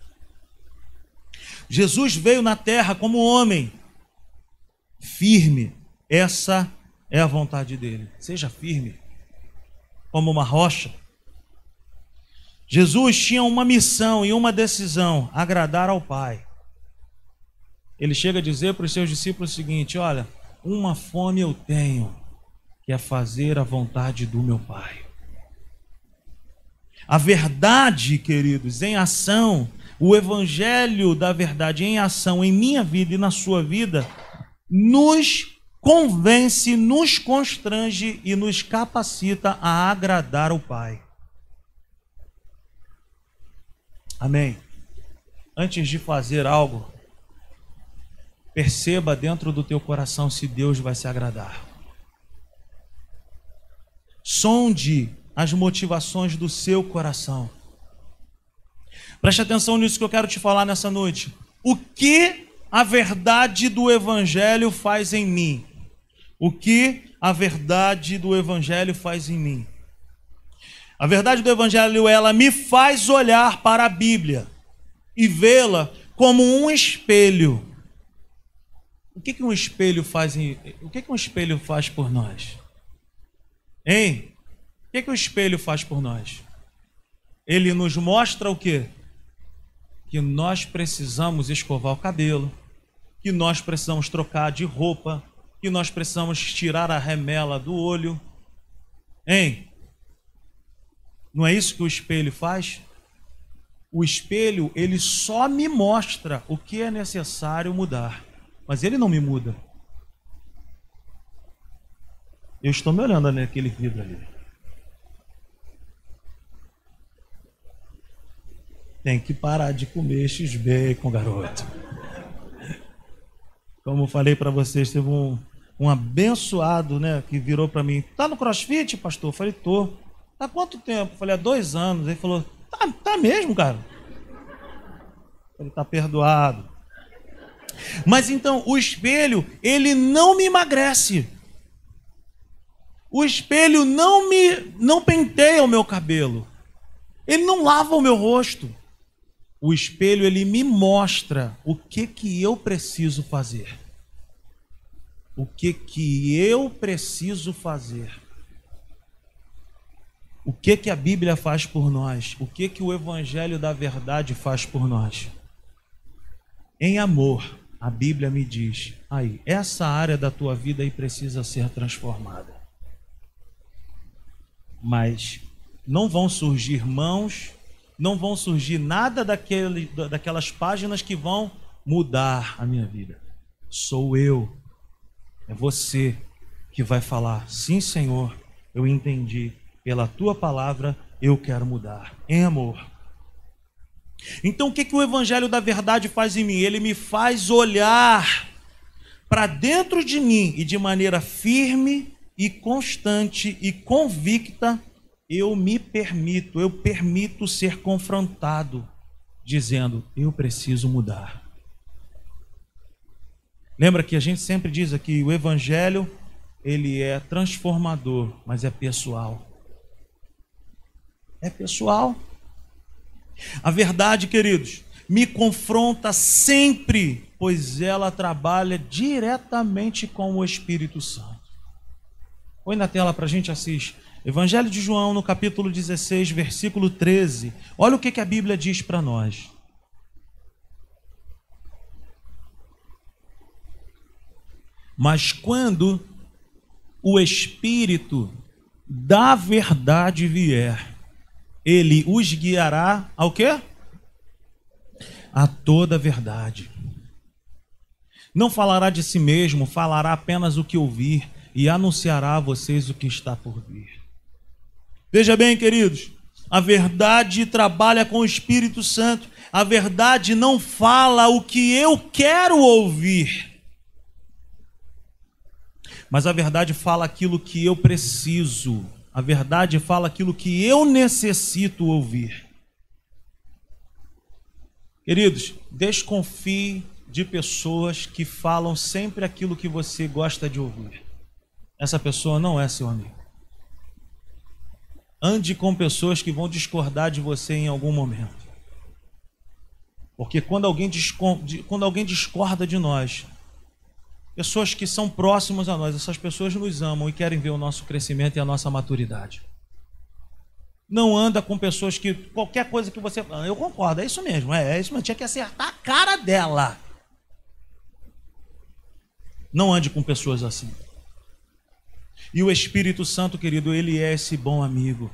Jesus veio na terra como homem, firme. Essa é a vontade dele. Seja firme, como uma rocha. Jesus tinha uma missão e uma decisão: agradar ao Pai. Ele chega a dizer para os seus discípulos o seguinte: Olha, uma fome eu tenho, que é fazer a vontade do meu Pai. A verdade, queridos, em ação, o evangelho da verdade em ação em minha vida e na sua vida, nos convence, nos constrange e nos capacita a agradar o Pai. Amém. Antes de fazer algo, Perceba dentro do teu coração se Deus vai se agradar. Sonde as motivações do seu coração. Preste atenção nisso que eu quero te falar nessa noite. O que a verdade do Evangelho faz em mim? O que a verdade do Evangelho faz em mim? A verdade do Evangelho, ela me faz olhar para a Bíblia e vê-la como um espelho o que, que um espelho faz? Em, o que, que um espelho faz por nós? Hein? O que, que o espelho faz por nós? Ele nos mostra o quê? Que nós precisamos escovar o cabelo, que nós precisamos trocar de roupa, que nós precisamos tirar a remela do olho. Hein? Não é isso que o espelho faz? O espelho, ele só me mostra o que é necessário mudar mas ele não me muda. Eu estou me olhando naquele vidro ali. Tem que parar de comer X-Bacon, garoto. Como falei para vocês, teve um, um abençoado, né, que virou para mim. Tá no CrossFit, pastor? Eu falei, tô. Há quanto tempo? Eu falei, há dois anos. Ele falou, tá, tá mesmo, cara? Ele tá perdoado. Mas então, o espelho, ele não me emagrece. O espelho não me não penteia o meu cabelo. Ele não lava o meu rosto. O espelho ele me mostra o que que eu preciso fazer. O que que eu preciso fazer. O que que a Bíblia faz por nós? O que que o evangelho da verdade faz por nós? Em amor, a Bíblia me diz, aí, essa área da tua vida aí precisa ser transformada. Mas não vão surgir mãos, não vão surgir nada daquele, daquelas páginas que vão mudar a minha vida. Sou eu, é você que vai falar: sim, Senhor, eu entendi, pela tua palavra eu quero mudar, em amor. Então o que, que o Evangelho da Verdade faz em mim? Ele me faz olhar para dentro de mim e de maneira firme e constante e convicta eu me permito, eu permito ser confrontado, dizendo: eu preciso mudar. Lembra que a gente sempre diz aqui, o evangelho, ele é transformador, mas é pessoal. É pessoal. A verdade, queridos, me confronta sempre, pois ela trabalha diretamente com o Espírito Santo. Põe na tela para a gente assistir. Evangelho de João, no capítulo 16, versículo 13. Olha o que, que a Bíblia diz para nós. Mas quando o Espírito da verdade vier, ele os guiará ao quê? A toda a verdade. Não falará de si mesmo, falará apenas o que ouvir e anunciará a vocês o que está por vir. Veja bem, queridos, a verdade trabalha com o Espírito Santo. A verdade não fala o que eu quero ouvir mas a verdade fala aquilo que eu preciso, a verdade fala aquilo que eu necessito ouvir. Queridos, desconfie de pessoas que falam sempre aquilo que você gosta de ouvir. Essa pessoa não é seu amigo. Ande com pessoas que vão discordar de você em algum momento. Porque quando alguém, quando alguém discorda de nós, pessoas que são próximas a nós, essas pessoas nos amam e querem ver o nosso crescimento e a nossa maturidade. Não anda com pessoas que qualquer coisa que você. Ah, eu concordo, é isso mesmo, é, é isso mesmo. Tinha que acertar a cara dela. Não ande com pessoas assim. E o Espírito Santo, querido, ele é esse bom amigo.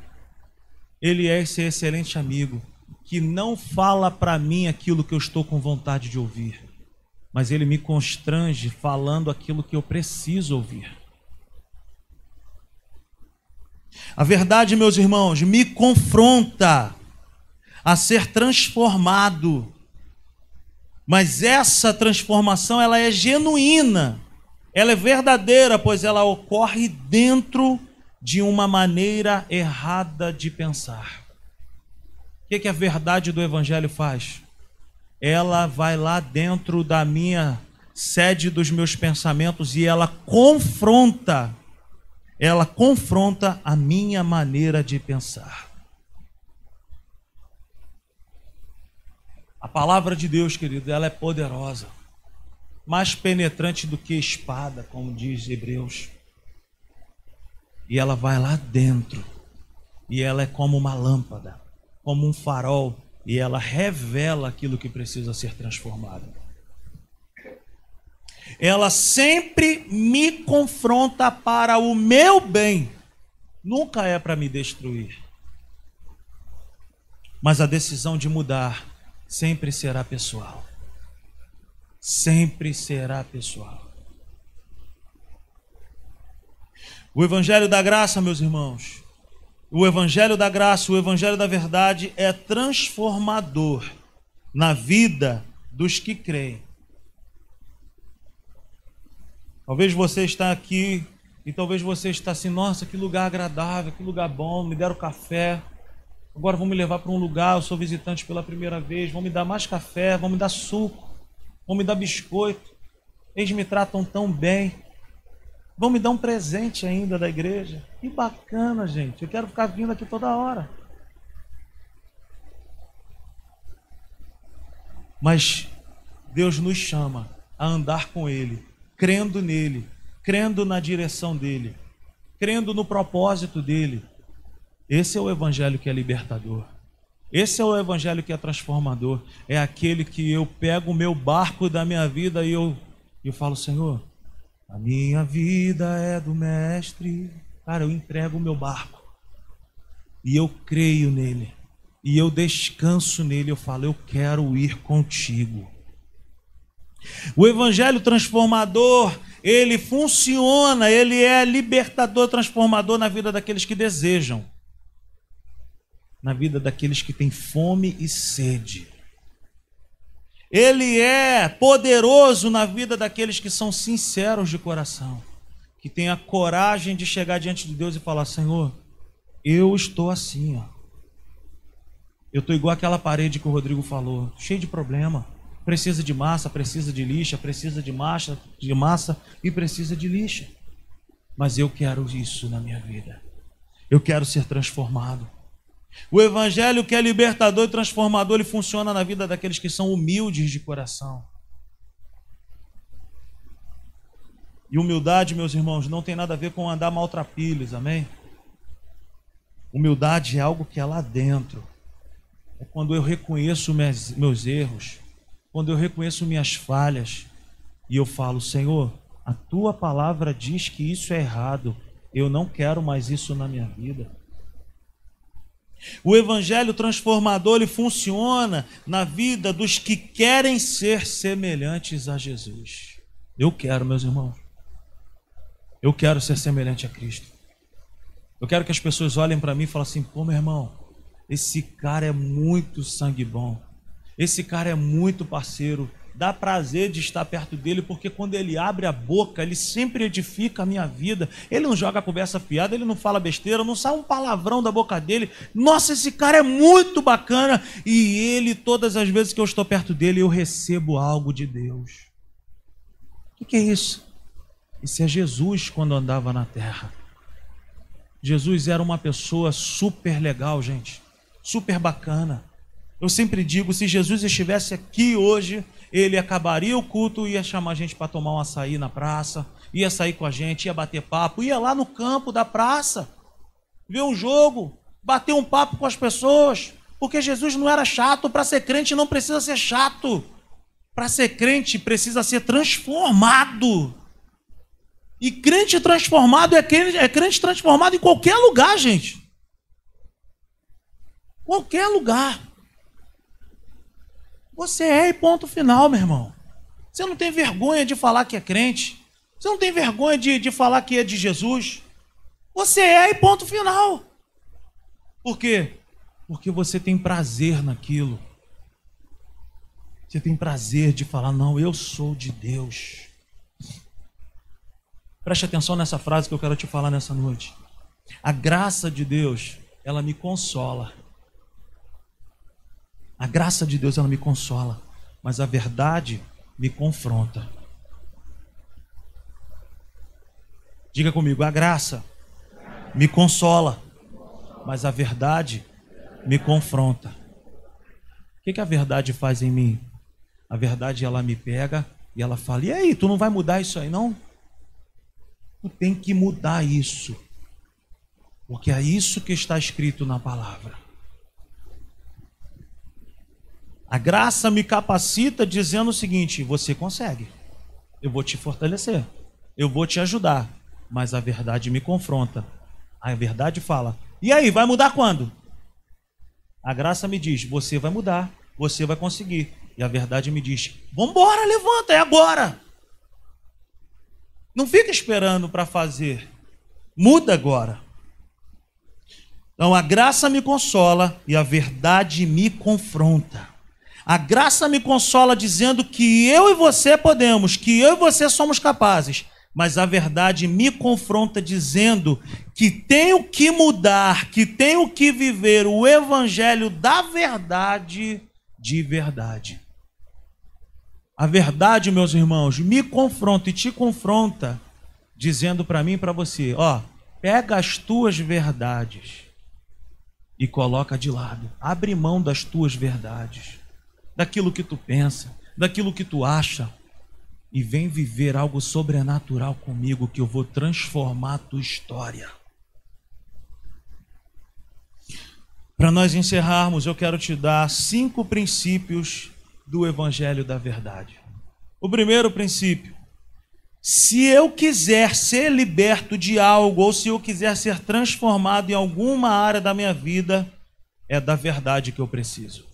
Ele é esse excelente amigo que não fala para mim aquilo que eu estou com vontade de ouvir mas ele me constrange falando aquilo que eu preciso ouvir. A verdade, meus irmãos, me confronta a ser transformado. Mas essa transformação ela é genuína, ela é verdadeira, pois ela ocorre dentro de uma maneira errada de pensar. O que, que a verdade do Evangelho faz? ela vai lá dentro da minha sede dos meus pensamentos e ela confronta, ela confronta a minha maneira de pensar. A palavra de Deus, querido, ela é poderosa, mais penetrante do que espada, como diz Hebreus. E ela vai lá dentro, e ela é como uma lâmpada, como um farol e ela revela aquilo que precisa ser transformado. Ela sempre me confronta para o meu bem, nunca é para me destruir. Mas a decisão de mudar sempre será pessoal. Sempre será pessoal. O Evangelho da Graça, meus irmãos, o Evangelho da graça, o Evangelho da verdade é transformador na vida dos que creem. Talvez você está aqui e talvez você está assim, nossa, que lugar agradável, que lugar bom, me deram café. Agora vão me levar para um lugar, eu sou visitante pela primeira vez, vão me dar mais café, vão me dar suco, vão me dar biscoito. Eles me tratam tão bem. Vão me dar um presente ainda da igreja. Que bacana, gente. Eu quero ficar vindo aqui toda hora. Mas Deus nos chama a andar com Ele, crendo nele, crendo na direção dele, crendo no propósito dele. Esse é o evangelho que é libertador. Esse é o evangelho que é transformador. É aquele que eu pego o meu barco da minha vida e eu, eu falo, Senhor, a minha vida é do Mestre. Cara, eu entrego o meu barco. E eu creio nele. E eu descanso nele. Eu falo, eu quero ir contigo. O evangelho transformador, ele funciona, ele é libertador, transformador na vida daqueles que desejam. Na vida daqueles que têm fome e sede. Ele é poderoso na vida daqueles que são sinceros de coração, que têm a coragem de chegar diante de Deus e falar: Senhor, Eu estou assim, ó. Eu estou igual aquela parede que o Rodrigo falou, cheio de problema. Precisa de massa, precisa de lixa, precisa de massa, de massa e precisa de lixa. Mas eu quero isso na minha vida. Eu quero ser transformado. O evangelho que é libertador e transformador, ele funciona na vida daqueles que são humildes de coração. E humildade, meus irmãos, não tem nada a ver com andar maltrapilhos, amém? Humildade é algo que é lá dentro. É quando eu reconheço meus, meus erros, quando eu reconheço minhas falhas e eu falo, Senhor, a tua palavra diz que isso é errado, eu não quero mais isso na minha vida. O evangelho transformador ele funciona na vida dos que querem ser semelhantes a Jesus. Eu quero, meus irmãos. Eu quero ser semelhante a Cristo. Eu quero que as pessoas olhem para mim e falem assim: pô, meu irmão, esse cara é muito sangue bom. Esse cara é muito parceiro. Dá prazer de estar perto dele, porque quando ele abre a boca, ele sempre edifica a minha vida. Ele não joga conversa fiada, ele não fala besteira, não sai um palavrão da boca dele. Nossa, esse cara é muito bacana. E ele, todas as vezes que eu estou perto dele, eu recebo algo de Deus. O que é isso? Isso é Jesus quando andava na terra. Jesus era uma pessoa super legal, gente. Super bacana. Eu sempre digo, se Jesus estivesse aqui hoje, ele acabaria o culto, ia chamar a gente para tomar um açaí na praça, ia sair com a gente, ia bater papo, ia lá no campo da praça, ver um jogo, bater um papo com as pessoas, porque Jesus não era chato, para ser crente não precisa ser chato. Para ser crente precisa ser transformado. E crente transformado é crente, é crente transformado em qualquer lugar, gente. Qualquer lugar. Você é e ponto final, meu irmão. Você não tem vergonha de falar que é crente. Você não tem vergonha de, de falar que é de Jesus. Você é e ponto final. Por quê? Porque você tem prazer naquilo. Você tem prazer de falar, não, eu sou de Deus. Preste atenção nessa frase que eu quero te falar nessa noite. A graça de Deus, ela me consola. A graça de Deus, ela me consola. Mas a verdade me confronta. Diga comigo, a graça me consola, mas a verdade me confronta. O que, a verdade faz em mim? A verdade ela me pega e ela fala: e aí, tu não vai mudar isso aí não? Tu tem que mudar isso. Porque é isso que está escrito na palavra. A graça me capacita dizendo o seguinte: você consegue. Eu vou te fortalecer. Eu vou te ajudar. Mas a verdade me confronta. A verdade fala: e aí, vai mudar quando? A graça me diz: você vai mudar. Você vai conseguir. E a verdade me diz: vambora, levanta, é agora. Não fica esperando para fazer. Muda agora. Então a graça me consola e a verdade me confronta. A graça me consola dizendo que eu e você podemos, que eu e você somos capazes. Mas a verdade me confronta dizendo que tenho que mudar, que tenho que viver o evangelho da verdade de verdade. A verdade, meus irmãos, me confronta e te confronta, dizendo para mim e para você: ó, pega as tuas verdades e coloca de lado, abre mão das tuas verdades, daquilo que tu pensa, daquilo que tu acha, e vem viver algo sobrenatural comigo que eu vou transformar a tua história. Para nós encerrarmos, eu quero te dar cinco princípios do Evangelho da Verdade. O primeiro princípio: se eu quiser ser liberto de algo, ou se eu quiser ser transformado em alguma área da minha vida, é da verdade que eu preciso.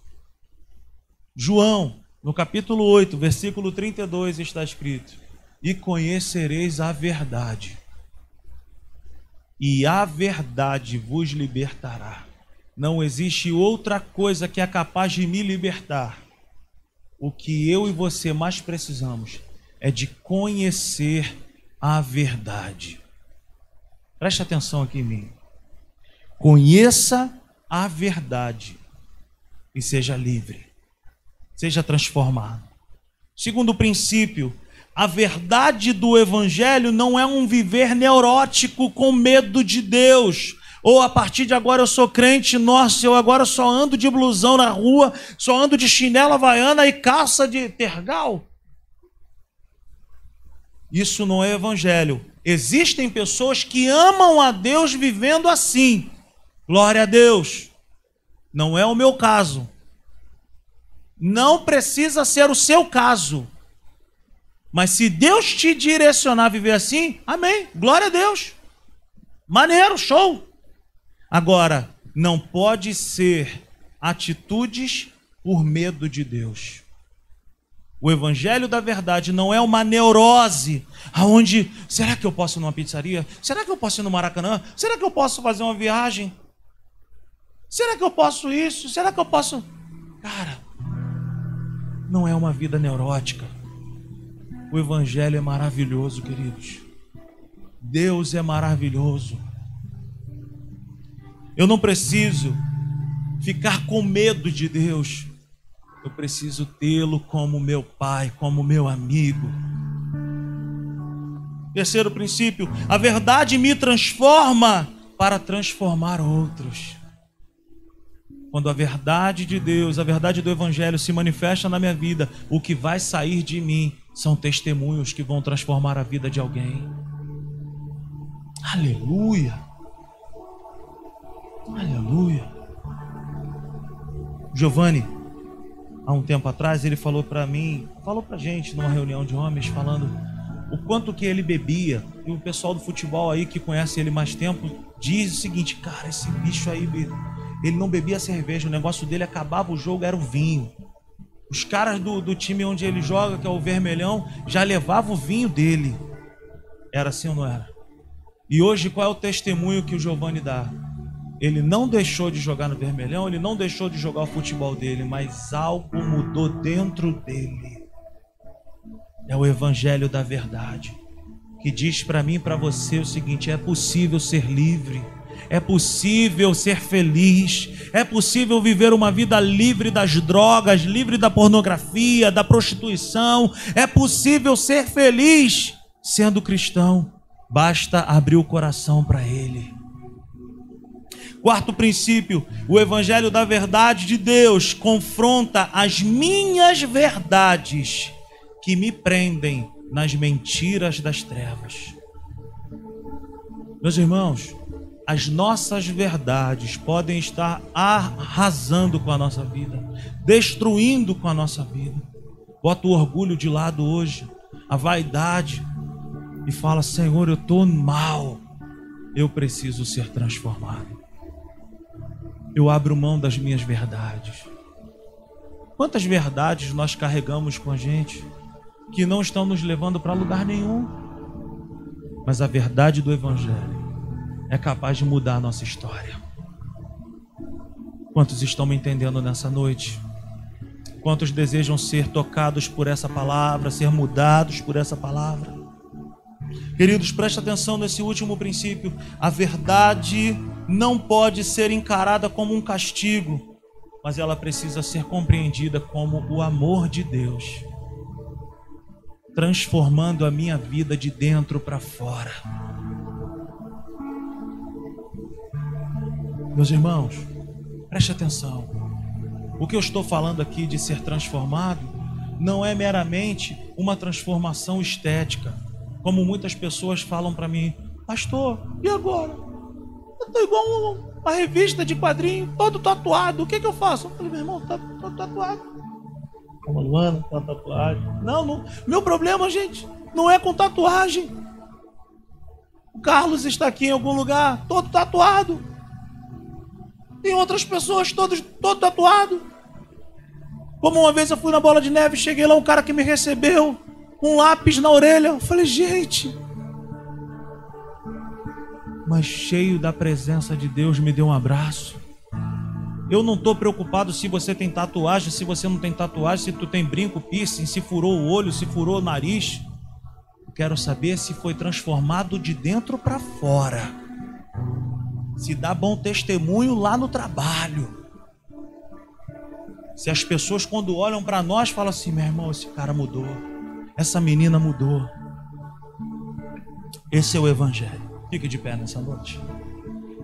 João, no capítulo 8, versículo 32, está escrito: E conhecereis a verdade, e a verdade vos libertará. Não existe outra coisa que é capaz de me libertar o que eu e você mais precisamos é de conhecer a verdade. Preste atenção aqui em mim. Conheça a verdade e seja livre. Seja transformado. Segundo princípio, a verdade do evangelho não é um viver neurótico com medo de Deus. Ou a partir de agora eu sou crente, nossa, eu agora só ando de blusão na rua, só ando de chinela havaiana e calça de tergal. Isso não é evangelho. Existem pessoas que amam a Deus vivendo assim. Glória a Deus. Não é o meu caso. Não precisa ser o seu caso. Mas se Deus te direcionar a viver assim, amém. Glória a Deus. Maneiro, show. Agora, não pode ser atitudes por medo de Deus. O evangelho da verdade não é uma neurose, aonde será que eu posso ir numa pizzaria? Será que eu posso ir no Maracanã? Será que eu posso fazer uma viagem? Será que eu posso isso? Será que eu posso? Cara, não é uma vida neurótica. O evangelho é maravilhoso, queridos. Deus é maravilhoso. Eu não preciso ficar com medo de Deus. Eu preciso tê-lo como meu pai, como meu amigo. Terceiro princípio: a verdade me transforma para transformar outros. Quando a verdade de Deus, a verdade do Evangelho se manifesta na minha vida, o que vai sair de mim são testemunhos que vão transformar a vida de alguém. Aleluia! Aleluia. Giovanni, há um tempo atrás, ele falou para mim, falou para gente numa reunião de homens, falando o quanto que ele bebia. E o pessoal do futebol aí que conhece ele mais tempo diz o seguinte: cara, esse bicho aí, ele não bebia cerveja, o negócio dele acabava o jogo, era o vinho. Os caras do, do time onde ele joga, que é o Vermelhão, já levavam o vinho dele. Era assim ou não era? E hoje qual é o testemunho que o Giovanni dá? Ele não deixou de jogar no vermelhão, ele não deixou de jogar o futebol dele, mas algo mudou dentro dele. É o evangelho da verdade, que diz para mim e para você o seguinte: é possível ser livre, é possível ser feliz, é possível viver uma vida livre das drogas, livre da pornografia, da prostituição, é possível ser feliz sendo cristão. Basta abrir o coração para ele. Quarto princípio, o evangelho da verdade de Deus confronta as minhas verdades que me prendem nas mentiras das trevas. Meus irmãos, as nossas verdades podem estar arrasando com a nossa vida, destruindo com a nossa vida. Bota o orgulho de lado hoje, a vaidade, e fala: Senhor, eu estou mal, eu preciso ser transformado eu abro mão das minhas verdades. Quantas verdades nós carregamos com a gente que não estão nos levando para lugar nenhum? Mas a verdade do Evangelho é capaz de mudar a nossa história. Quantos estão me entendendo nessa noite? Quantos desejam ser tocados por essa palavra, ser mudados por essa palavra? Queridos, preste atenção nesse último princípio. A verdade não pode ser encarada como um castigo, mas ela precisa ser compreendida como o amor de Deus, transformando a minha vida de dentro para fora. Meus irmãos, preste atenção. O que eu estou falando aqui de ser transformado não é meramente uma transformação estética, como muitas pessoas falam para mim, pastor, e agora? Eu tô igual uma revista de quadrinho, todo tatuado. O que que eu faço? Eu falei, meu irmão, tá, tá tatuado. Uma Luana, tá tatuagem. Não, não. Meu problema, gente, não é com tatuagem. O Carlos está aqui em algum lugar, todo tatuado. Tem outras pessoas todos todo tatuado. Como uma vez eu fui na bola de neve, cheguei lá um cara que me recebeu, um lápis na orelha. Eu falei, gente, mas cheio da presença de Deus, me deu um abraço. Eu não estou preocupado se você tem tatuagem, se você não tem tatuagem, se tu tem brinco, piercing, se furou o olho, se furou o nariz. Quero saber se foi transformado de dentro para fora. Se dá bom testemunho lá no trabalho. Se as pessoas, quando olham para nós, falam assim: meu irmão, esse cara mudou, essa menina mudou. Esse é o Evangelho. Fique de pé nessa noite.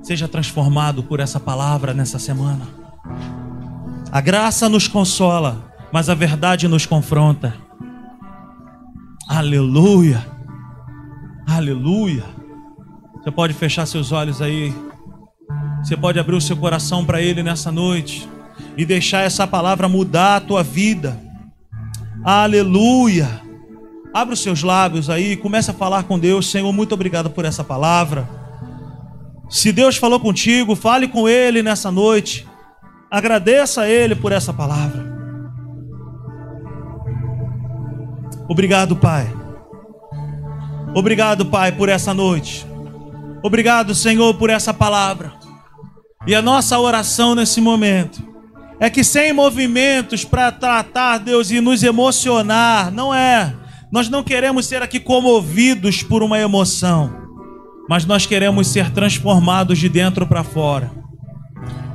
Seja transformado por essa palavra nessa semana. A graça nos consola, mas a verdade nos confronta. Aleluia. Aleluia. Você pode fechar seus olhos aí. Você pode abrir o seu coração para Ele nessa noite e deixar essa palavra mudar a tua vida. Aleluia. Abra os seus lábios aí e comece a falar com Deus. Senhor, muito obrigado por essa palavra. Se Deus falou contigo, fale com Ele nessa noite. Agradeça a Ele por essa palavra. Obrigado, Pai. Obrigado, Pai, por essa noite. Obrigado, Senhor, por essa palavra. E a nossa oração nesse momento é que sem movimentos para tratar Deus e nos emocionar, não é. Nós não queremos ser aqui comovidos por uma emoção, mas nós queremos ser transformados de dentro para fora.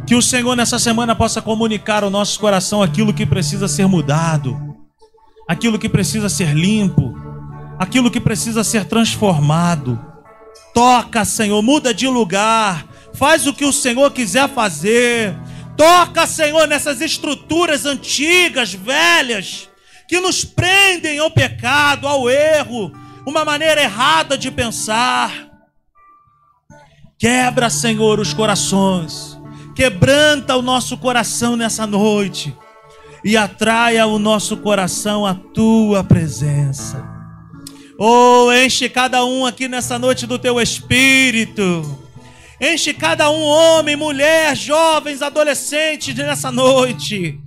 Que o Senhor nessa semana possa comunicar ao nosso coração aquilo que precisa ser mudado, aquilo que precisa ser limpo, aquilo que precisa ser transformado. Toca, Senhor, muda de lugar, faz o que o Senhor quiser fazer. Toca, Senhor, nessas estruturas antigas, velhas, que nos prendem ao pecado, ao erro, uma maneira errada de pensar. Quebra, Senhor, os corações, quebranta o nosso coração nessa noite e atraia o nosso coração à tua presença. Oh, enche cada um aqui nessa noite do teu espírito. Enche cada um, homem, mulher, jovens, adolescentes, nessa noite,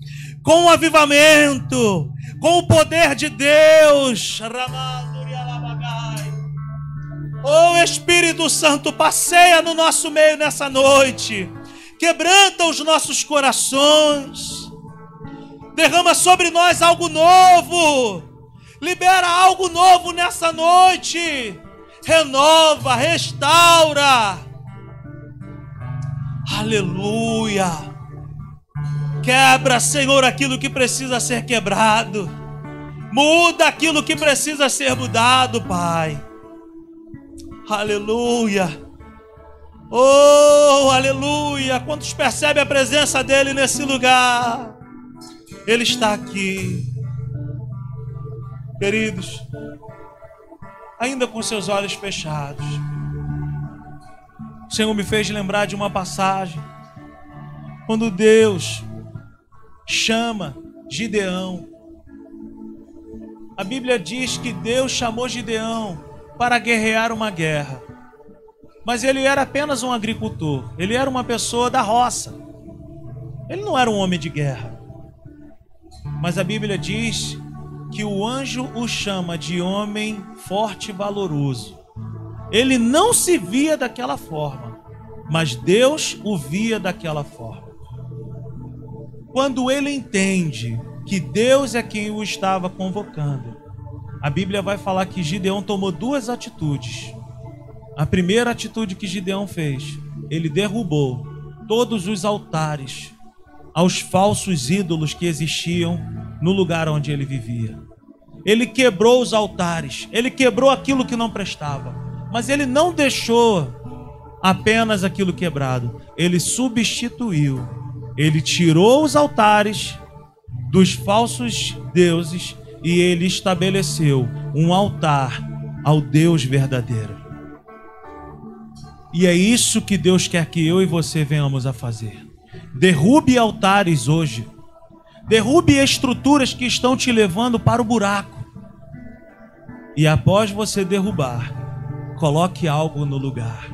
com o avivamento, com o poder de Deus. Oh Espírito Santo, passeia no nosso meio nessa noite, quebranta os nossos corações, derrama sobre nós algo novo Libera algo novo nessa noite. Renova, restaura. Aleluia. Quebra, Senhor, aquilo que precisa ser quebrado. Muda aquilo que precisa ser mudado, Pai. Aleluia. Oh, aleluia. Quantos percebem a presença dele nesse lugar? Ele está aqui. Queridos, ainda com seus olhos fechados, o Senhor me fez lembrar de uma passagem, quando Deus chama Gideão. A Bíblia diz que Deus chamou Gideão para guerrear uma guerra. Mas ele era apenas um agricultor, ele era uma pessoa da roça. Ele não era um homem de guerra. Mas a Bíblia diz que o anjo o chama de homem forte e valoroso. Ele não se via daquela forma, mas Deus o via daquela forma. Quando ele entende que Deus é quem o estava convocando, a Bíblia vai falar que Gideão tomou duas atitudes. A primeira atitude que Gideão fez, ele derrubou todos os altares aos falsos ídolos que existiam no lugar onde ele vivia. Ele quebrou os altares, ele quebrou aquilo que não prestava, mas ele não deixou apenas aquilo quebrado, ele substituiu, ele tirou os altares dos falsos deuses e ele estabeleceu um altar ao Deus verdadeiro. E é isso que Deus quer que eu e você venhamos a fazer. Derrube altares hoje Derrube estruturas que estão te levando para o buraco. E após você derrubar, coloque algo no lugar.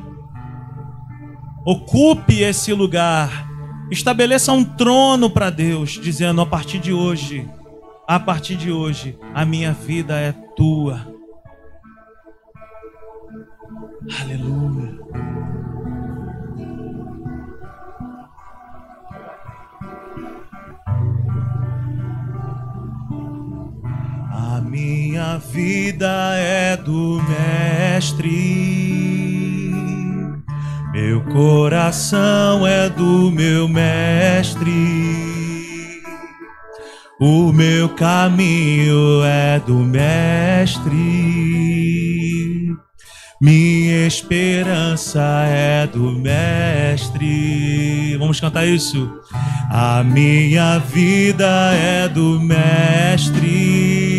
Ocupe esse lugar. Estabeleça um trono para Deus, dizendo: a partir de hoje, a partir de hoje, a minha vida é tua. Aleluia. Minha vida é do Mestre, Meu coração é do meu mestre. O meu caminho é do mestre. Minha esperança é do mestre. Vamos cantar isso? A minha vida é do mestre.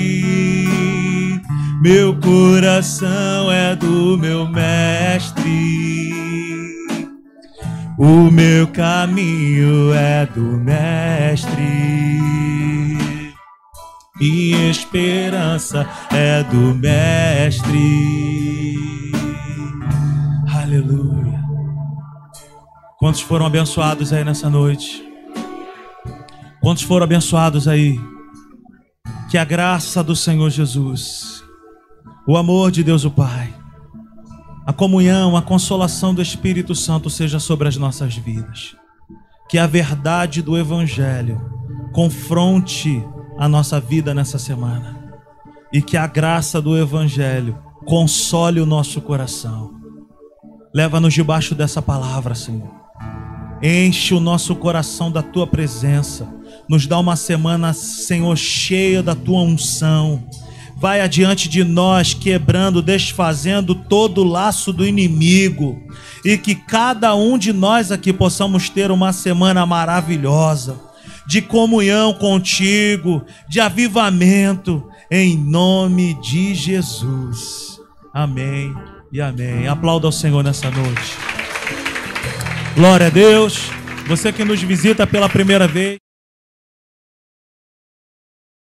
Meu coração é do meu mestre. O meu caminho é do mestre. Minha esperança é do Mestre. Aleluia. Quantos foram abençoados aí nessa noite? Quantos foram abençoados aí? Que a graça do Senhor Jesus, o amor de Deus o Pai, a comunhão, a consolação do Espírito Santo seja sobre as nossas vidas. Que a verdade do Evangelho confronte a nossa vida nessa semana. E que a graça do Evangelho console o nosso coração. Leva-nos debaixo dessa palavra, Senhor. Enche o nosso coração da tua presença. Nos dá uma semana, Senhor, cheia da tua unção. Vai adiante de nós, quebrando, desfazendo todo o laço do inimigo. E que cada um de nós aqui possamos ter uma semana maravilhosa de comunhão contigo, de avivamento, em nome de Jesus. Amém e amém. Aplauda ao Senhor nessa noite. Glória a Deus. Você que nos visita pela primeira vez.